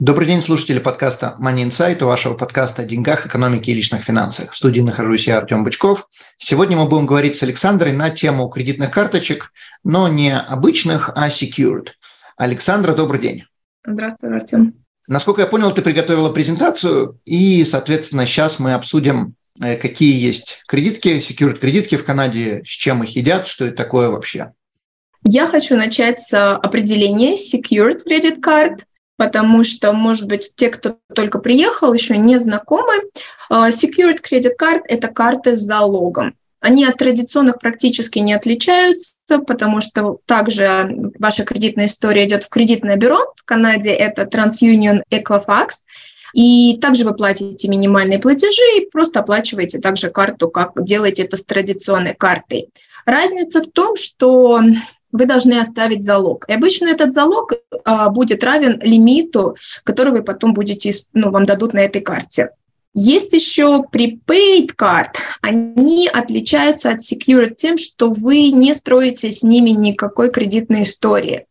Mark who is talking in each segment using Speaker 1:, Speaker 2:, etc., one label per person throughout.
Speaker 1: Добрый день, слушатели подкаста Money Insight, вашего подкаста о деньгах, экономике и личных финансах. В студии нахожусь я, Артем Бычков. Сегодня мы будем говорить с Александрой на тему кредитных карточек, но не обычных, а secured. Александра, добрый день.
Speaker 2: Здравствуй, Артем.
Speaker 1: Насколько я понял, ты приготовила презентацию, и, соответственно, сейчас мы обсудим, э, какие есть кредитки, secured кредитки в Канаде, с чем их едят, что это такое вообще.
Speaker 2: Я хочу начать с определения secured credit card – потому что, может быть, те, кто только приехал, еще не знакомы. А, Secured Credit Card – это карты с залогом. Они от традиционных практически не отличаются, потому что также ваша кредитная история идет в кредитное бюро. В Канаде это TransUnion Equifax. И также вы платите минимальные платежи и просто оплачиваете также карту, как делаете это с традиционной картой. Разница в том, что вы должны оставить залог. И обычно этот залог а, будет равен лимиту, который вы потом будете, ну, вам дадут на этой карте. Есть еще prepaid card. Они отличаются от secured тем, что вы не строите с ними никакой кредитной истории.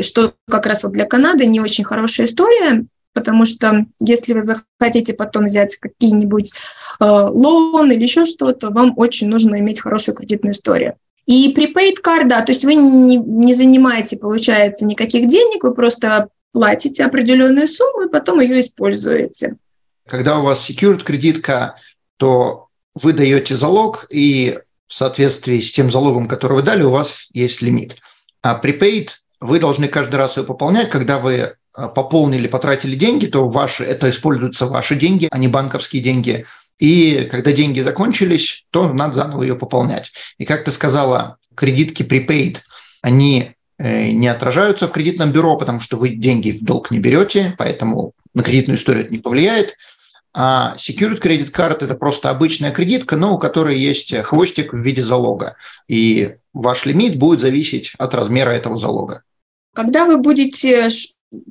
Speaker 2: Что как раз вот для Канады не очень хорошая история, потому что если вы захотите потом взять какие-нибудь э, лоун или еще что-то, вам очень нужно иметь хорошую кредитную историю. И prepaid карта, то есть вы не, не занимаете, получается, никаких денег, вы просто платите определенную сумму и потом ее используете.
Speaker 1: Когда у вас secured кредитка, то вы даете залог, и в соответствии с тем залогом, который вы дали, у вас есть лимит. А prepaid вы должны каждый раз ее пополнять, когда вы а, пополнили, потратили деньги, то ваши, это используются ваши деньги, а не банковские деньги. И когда деньги закончились, то надо заново ее пополнять. И как ты сказала, кредитки prepaid, они э, не отражаются в кредитном бюро, потому что вы деньги в долг не берете, поэтому на кредитную историю это не повлияет. А secured credit card – это просто обычная кредитка, но у которой есть хвостик в виде залога. И ваш лимит будет зависеть от размера этого залога.
Speaker 2: Когда вы будете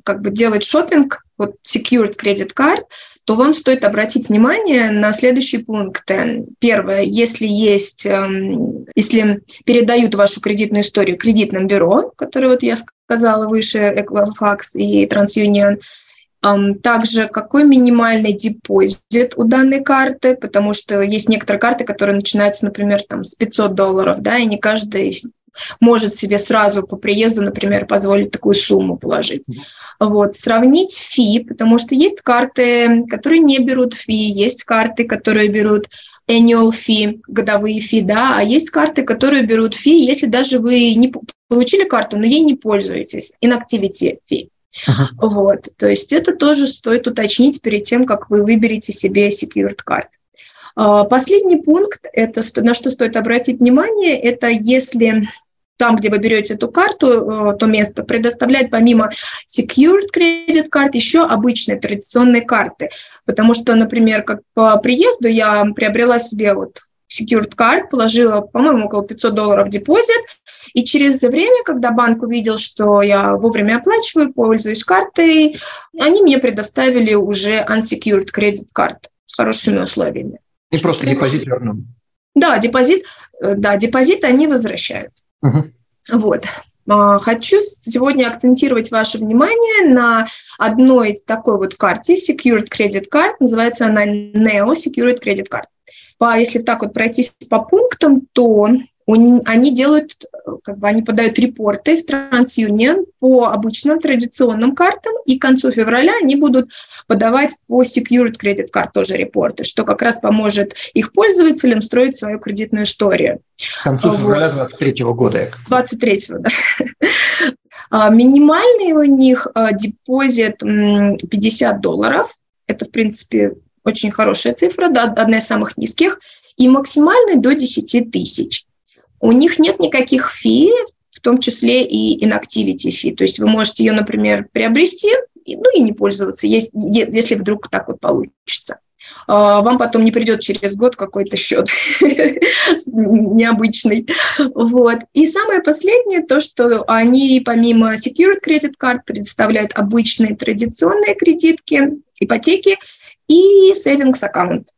Speaker 2: как бы делать шопинг, вот secured credit card, то вам стоит обратить внимание на следующие пункты. Первое, если есть, эм, если передают вашу кредитную историю кредитным бюро, которое вот я сказала выше, Equifax и TransUnion, эм, также какой минимальный депозит у данной карты, потому что есть некоторые карты, которые начинаются, например, там, с 500 долларов, да, и не каждый может себе сразу по приезду, например, позволить такую сумму положить. Вот, сравнить фи, потому что есть карты, которые не берут фи, есть карты, которые берут annual fee, годовые фи, да, а есть карты, которые берут фи, если даже вы не получили карту, но ей не пользуетесь, inactivity фи. Uh-huh. Вот, то есть это тоже стоит уточнить перед тем, как вы выберете себе secured card. А, последний пункт, это на что стоит обратить внимание, это если там, где вы берете эту карту, э, то место предоставлять помимо secured credit card еще обычные традиционные карты. Потому что, например, как по приезду я приобрела себе вот secured card, положила, по-моему, около 500 долларов депозит, и через время, когда банк увидел, что я вовремя оплачиваю, пользуюсь картой, они мне предоставили уже unsecured credit card с хорошими условиями.
Speaker 1: И просто депозит вернул.
Speaker 2: Да, депозит, э, да, депозит они возвращают. Угу. Вот. А, хочу сегодня акцентировать ваше внимание на одной такой вот карте, Secured Credit Card, называется она Neo Secured Credit Card. Если так вот пройтись по пунктам, то они делают, как бы они подают репорты в TransUnion по обычным традиционным картам, и к концу февраля они будут подавать по Secured Credit Card тоже репорты, что как раз поможет их пользователям строить свою кредитную историю.
Speaker 1: К концу февраля 2023 года.
Speaker 2: 23 да. А, минимальный у них а, депозит 50 долларов. Это, в принципе, очень хорошая цифра, да, одна из самых низких. И максимальный до 10 тысяч. У них нет никаких фи, в том числе и inactivity фи. То есть вы можете ее, например, приобрести ну и не пользоваться, если вдруг так вот получится. А, вам потом не придет через год какой-то счет необычный. Вот. И самое последнее, то, что они помимо Secured Credit Card предоставляют обычные традиционные кредитки, ипотеки и savings аккаунт.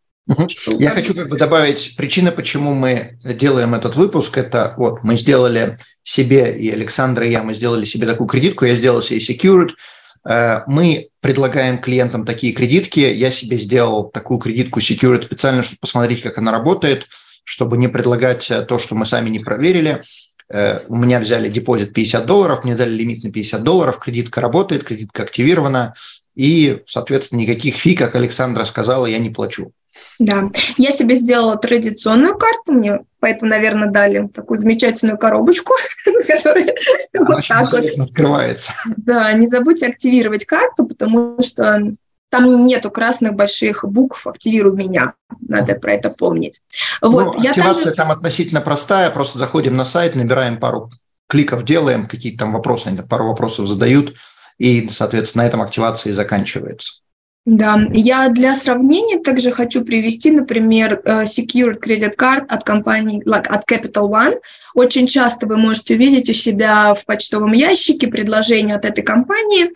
Speaker 1: Я хочу как бы добавить причины, почему мы делаем этот выпуск. Это вот мы сделали себе, и Александра, и я, мы сделали себе такую кредитку, я сделал себе Secured, Э, мы предлагаем клиентам такие кредитки. Я себе сделал такую кредитку Secured специально, чтобы посмотреть, как она работает, чтобы не предлагать э, то, что мы сами не проверили. Э, у меня взяли депозит 50 долларов, мне дали лимит на 50 долларов, кредитка работает, кредитка активирована, и, соответственно, никаких фи, как Александра сказала, я не плачу.
Speaker 2: Да, я себе сделала традиционную карту, мне поэтому, наверное, дали такую замечательную коробочку,
Speaker 1: которая вот так вот открывается.
Speaker 2: Да, не забудьте активировать карту, потому что там нету красных больших букв «Активируй меня». Надо про это помнить.
Speaker 1: Вот, ну, активация также... там относительно простая. Просто заходим на сайт, набираем пару кликов, делаем, какие-то там вопросы, пару вопросов задают, и, соответственно, на этом активация и заканчивается.
Speaker 2: Да, я для сравнения также хочу привести, например, э, Secured Credit Card от компании, от Capital One. Очень часто вы можете увидеть у себя в почтовом ящике предложение от этой компании.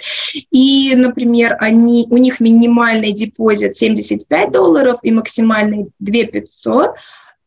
Speaker 2: И, например, они, у них минимальный депозит 75 долларов и максимальный 2 500.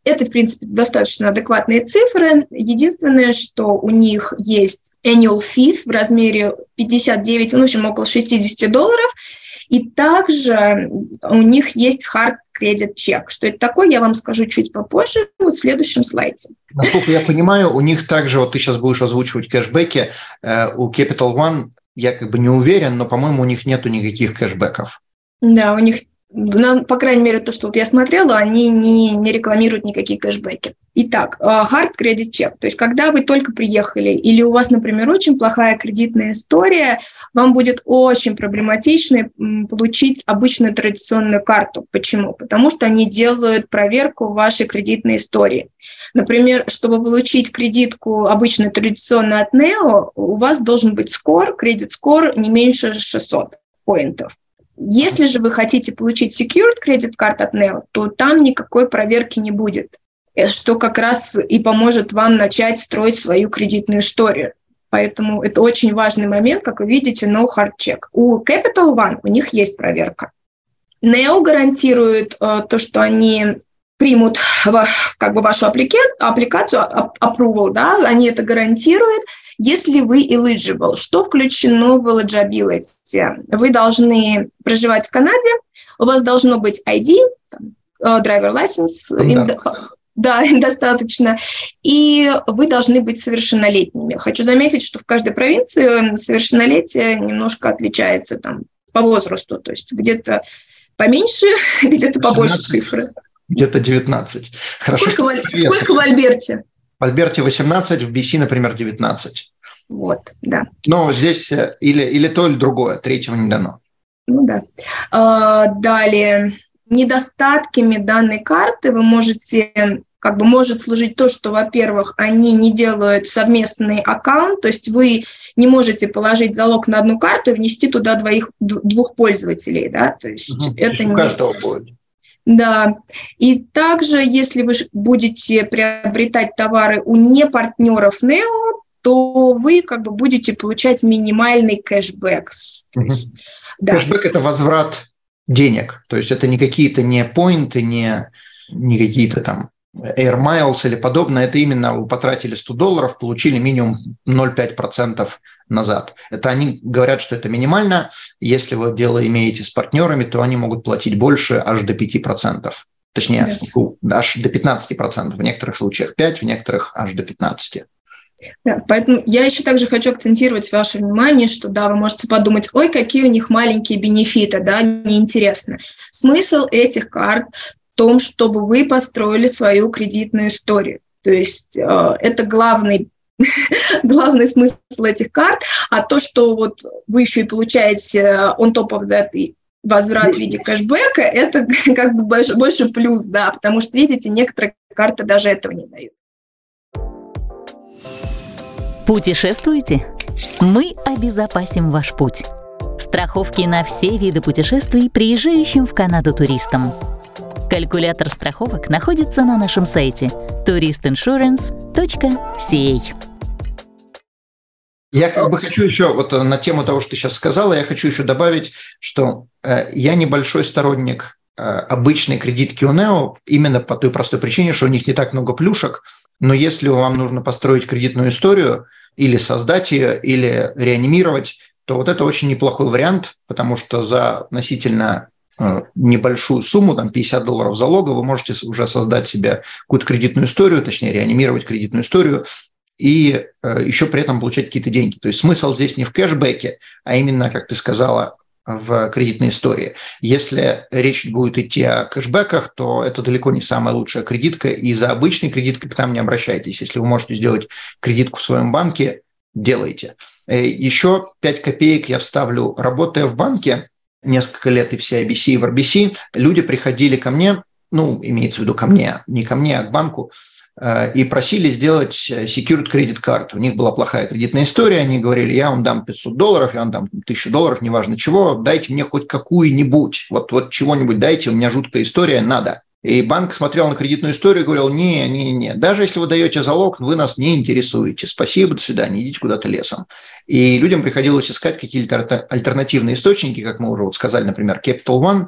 Speaker 2: Это, в принципе, достаточно адекватные цифры. Единственное, что у них есть annual fee в размере 59, ну, в общем, около 60 долларов – и также у них есть hard credit check. Что это такое, я вам скажу чуть попозже, вот в следующем слайде.
Speaker 1: Насколько я понимаю, у них также, вот ты сейчас будешь озвучивать кэшбэки, э, у Capital One я как бы не уверен, но, по-моему, у них нету никаких кэшбэков.
Speaker 2: Да, у них на, по крайней мере, то, что вот я смотрела, они не, не рекламируют никакие кэшбэки. Итак, а, hard credit check, то есть когда вы только приехали или у вас, например, очень плохая кредитная история, вам будет очень проблематично получить обычную традиционную карту. Почему? Потому что они делают проверку вашей кредитной истории. Например, чтобы получить кредитку обычную традиционную от NEO, у вас должен быть скор, кредит скор не меньше 600 поинтов. Если же вы хотите получить secured credit card от Neo, то там никакой проверки не будет, э, что как раз и поможет вам начать строить свою кредитную историю. Поэтому это очень важный момент, как вы видите, no hard check. У Capital One у них есть проверка. Neo гарантирует э, то, что они примут как бы вашу аппликацию, approval, да, они это гарантируют, если вы eligible, что включено в eligibility? Вы должны проживать в Канаде, у вас должно быть ID, э, driver license, да, достаточно. И вы должны быть совершеннолетними. Хочу заметить, что в каждой провинции совершеннолетие немножко отличается там, по возрасту. То есть где-то поменьше, где-то побольше цифры.
Speaker 1: Где-то 19.
Speaker 2: Хорошо. Сколько, в, сколько в Альберте?
Speaker 1: В Альберте 18, в BC, например, 19.
Speaker 2: Вот, да.
Speaker 1: Но здесь э, или, или то, или другое, третьего не дано.
Speaker 2: Ну да. А, далее, недостатками данной карты вы можете как бы может служить то, что, во-первых, они не делают совместный аккаунт, то есть вы не можете положить залог на одну карту и внести туда двоих, двух пользователей, да, то есть угу, это то есть
Speaker 1: у каждого будет.
Speaker 2: Да. И также, если вы будете приобретать товары у не партнеров Neo, то вы как бы будете получать минимальный кэшбэк.
Speaker 1: Есть, да. Кэшбэк – это возврат денег, то есть это не какие-то не поинты, не, не какие-то там Air Miles или подобное, это именно вы потратили 100 долларов, получили минимум 0,5% назад. Это они говорят, что это минимально. Если вы дело имеете с партнерами, то они могут платить больше аж до 5%. Точнее, да. аж до 15%. В некоторых случаях 5, в некоторых аж до 15%.
Speaker 2: Да, поэтому я еще также хочу акцентировать ваше внимание, что да, вы можете подумать, ой, какие у них маленькие бенефиты, да, неинтересно. Смысл этих карт том, чтобы вы построили свою кредитную историю. То есть э, это главный главный смысл этих карт, а то, что вот вы еще и получаете э, on top of that возврат в виде кэшбэка, это как бы больше, больше плюс, да, потому что, видите, некоторые карты даже этого не дают.
Speaker 3: Путешествуете? Мы обезопасим ваш путь. Страховки на все виды путешествий приезжающим в Канаду туристам. Калькулятор страховок находится на нашем сайте touristinsurance.ca.
Speaker 1: Я как бы хочу еще, вот на тему того, что ты сейчас сказала, я хочу еще добавить, что э, я небольшой сторонник э, обычной кредитки у Нео именно по той простой причине, что у них не так много плюшек, но если вам нужно построить кредитную историю или создать ее, или реанимировать, то вот это очень неплохой вариант, потому что за относительно э, небольшую сумму, там 50 долларов залога, вы можете уже создать себе какую-то кредитную историю, точнее реанимировать кредитную историю и э, еще при этом получать какие-то деньги. То есть смысл здесь не в кэшбэке, а именно, как ты сказала, в кредитной истории. Если речь будет идти о кэшбэках, то это далеко не самая лучшая кредитка, и за обычной кредиткой к нам не обращайтесь. Если вы можете сделать кредитку в своем банке, делайте. Э, еще 5 копеек я вставлю. Работая в банке несколько лет и в CIBC, и в RBC, люди приходили ко мне, ну, имеется в виду ко мне, не ко мне, а к банку, Э, и просили сделать э, secured credit card. У них была плохая кредитная история, они говорили, я вам дам 500 долларов, я вам дам 1000 долларов, неважно чего, дайте мне хоть какую-нибудь, вот, вот чего-нибудь дайте, у меня жуткая история, надо. И банк смотрел на кредитную историю и говорил, не, не, не, даже если вы даете залог, вы нас не интересуете, спасибо, до свидания, идите куда-то лесом. И людям приходилось искать какие-то альтернативные источники, как мы уже вот сказали, например, Capital One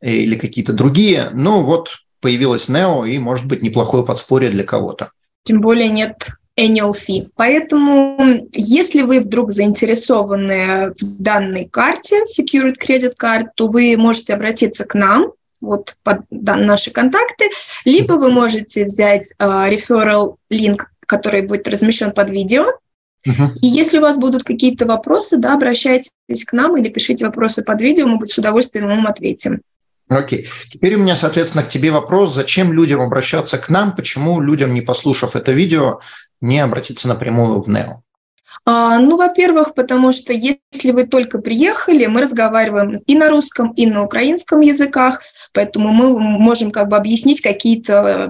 Speaker 1: или какие-то другие. Но вот появилась Neo и, может быть, неплохое подспорье для кого-то.
Speaker 2: Тем более нет annual fee. Поэтому, если вы вдруг заинтересованы в данной карте, Secured Credit Card, то вы можете обратиться к нам, вот под наши контакты, либо вы можете взять uh, referral линк, который будет размещен под видео, И если у вас будут какие-то вопросы, да, обращайтесь к нам или пишите вопросы под видео, мы с удовольствием вам ответим.
Speaker 1: Окей. Теперь у меня, соответственно, к тебе вопрос, зачем людям обращаться к нам, почему людям, не послушав это видео, не обратиться напрямую в НЕО?
Speaker 2: А, ну, во-первых, потому что если вы только приехали, мы разговариваем и на русском, и на украинском языках, поэтому мы можем как бы объяснить какие-то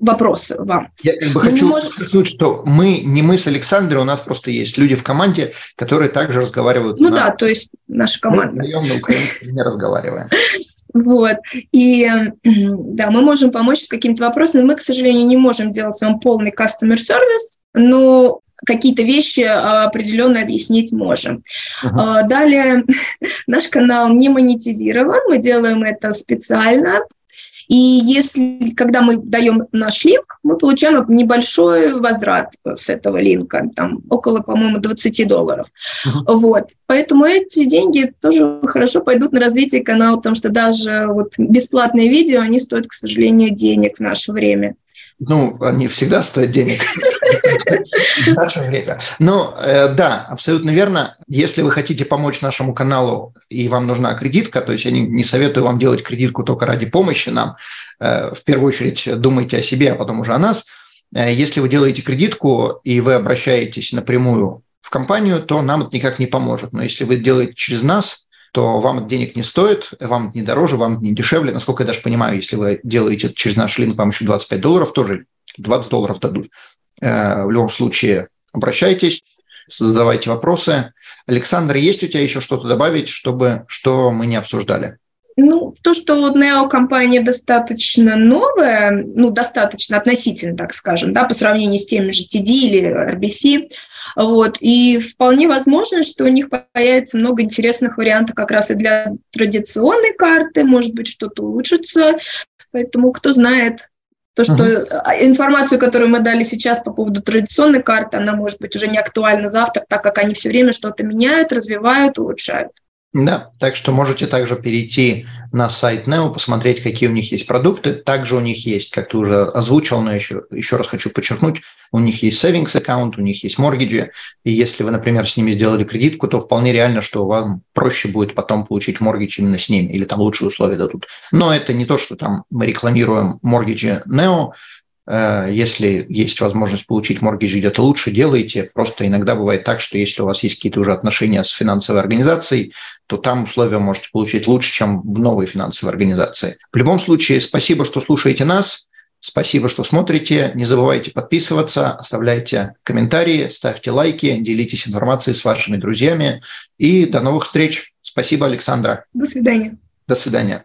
Speaker 2: вопросы вам.
Speaker 1: Я как бы хочу можем... подчеркнуть, что мы, не мы с Александрой, у нас просто есть люди в команде, которые также разговаривают.
Speaker 2: Ну на... да, то есть наша команда.
Speaker 1: Мы на украинском не разговариваем.
Speaker 2: Вот. И да, мы можем помочь с какими-то вопросами. Мы, к сожалению, не можем делать вам полный customer service, но какие-то вещи а, определенно объяснить можем. Uh-huh. Далее, наш канал не монетизирован, мы делаем это специально и если, когда мы даем наш линк, мы получаем небольшой возврат с этого линка, там около, по-моему, 20 долларов. Uh-huh. Вот. Поэтому эти деньги тоже хорошо пойдут на развитие канала, потому что даже вот бесплатные видео, они стоят, к сожалению, денег в наше время.
Speaker 1: Ну, они всегда стоят денег в наше время. Э, да, абсолютно верно. Если вы хотите помочь нашему каналу и вам нужна кредитка, то есть я не, советую вам делать кредитку только ради помощи нам. Э, в первую очередь думайте о себе, а потом уже о нас. Э, если вы делаете кредитку и вы обращаетесь напрямую в компанию, то нам это никак не поможет. Но если вы делаете через нас, то вам денег не стоит, вам не дороже, вам не дешевле. Насколько я даже понимаю, если вы делаете это через наш линк, вам еще 25 долларов тоже 20 долларов дадут. Э, в любом случае, обращайтесь, задавайте вопросы. Александр, есть у тебя еще что-то добавить, чтобы что мы не обсуждали?
Speaker 2: Ну, то, что вот Neo-компания достаточно новая, ну, достаточно относительно, так скажем, да, по сравнению с теми же TD или RBC, вот, и вполне возможно, что у них появится много интересных вариантов как раз и для традиционной карты, может быть, что-то улучшится, поэтому кто знает, то, что uh-huh. информацию, которую мы дали сейчас по поводу традиционной карты, она может быть уже не актуальна завтра, так как они все время что-то меняют, развивают, улучшают.
Speaker 1: Да, так что можете также перейти на сайт Neo, посмотреть, какие у них есть продукты. Также у них есть, как ты уже озвучил, но еще, еще раз хочу подчеркнуть, у них есть savings аккаунт, у них есть моргиджи. И если вы, например, с ними сделали кредитку, то вполне реально, что вам проще будет потом получить моргидж именно с ними, или там лучшие условия дадут. Но это не то, что там мы рекламируем моргиджи Neo, если есть возможность получить моргидж где-то лучше, делайте. Просто иногда бывает так, что если у вас есть какие-то уже отношения с финансовой организацией, то там условия можете получить лучше, чем в новой финансовой организации. В любом случае, спасибо, что слушаете нас. Спасибо, что смотрите. Не забывайте подписываться, оставляйте комментарии, ставьте лайки, делитесь информацией с вашими друзьями. И до новых встреч. Спасибо, Александра.
Speaker 2: До свидания.
Speaker 1: До свидания.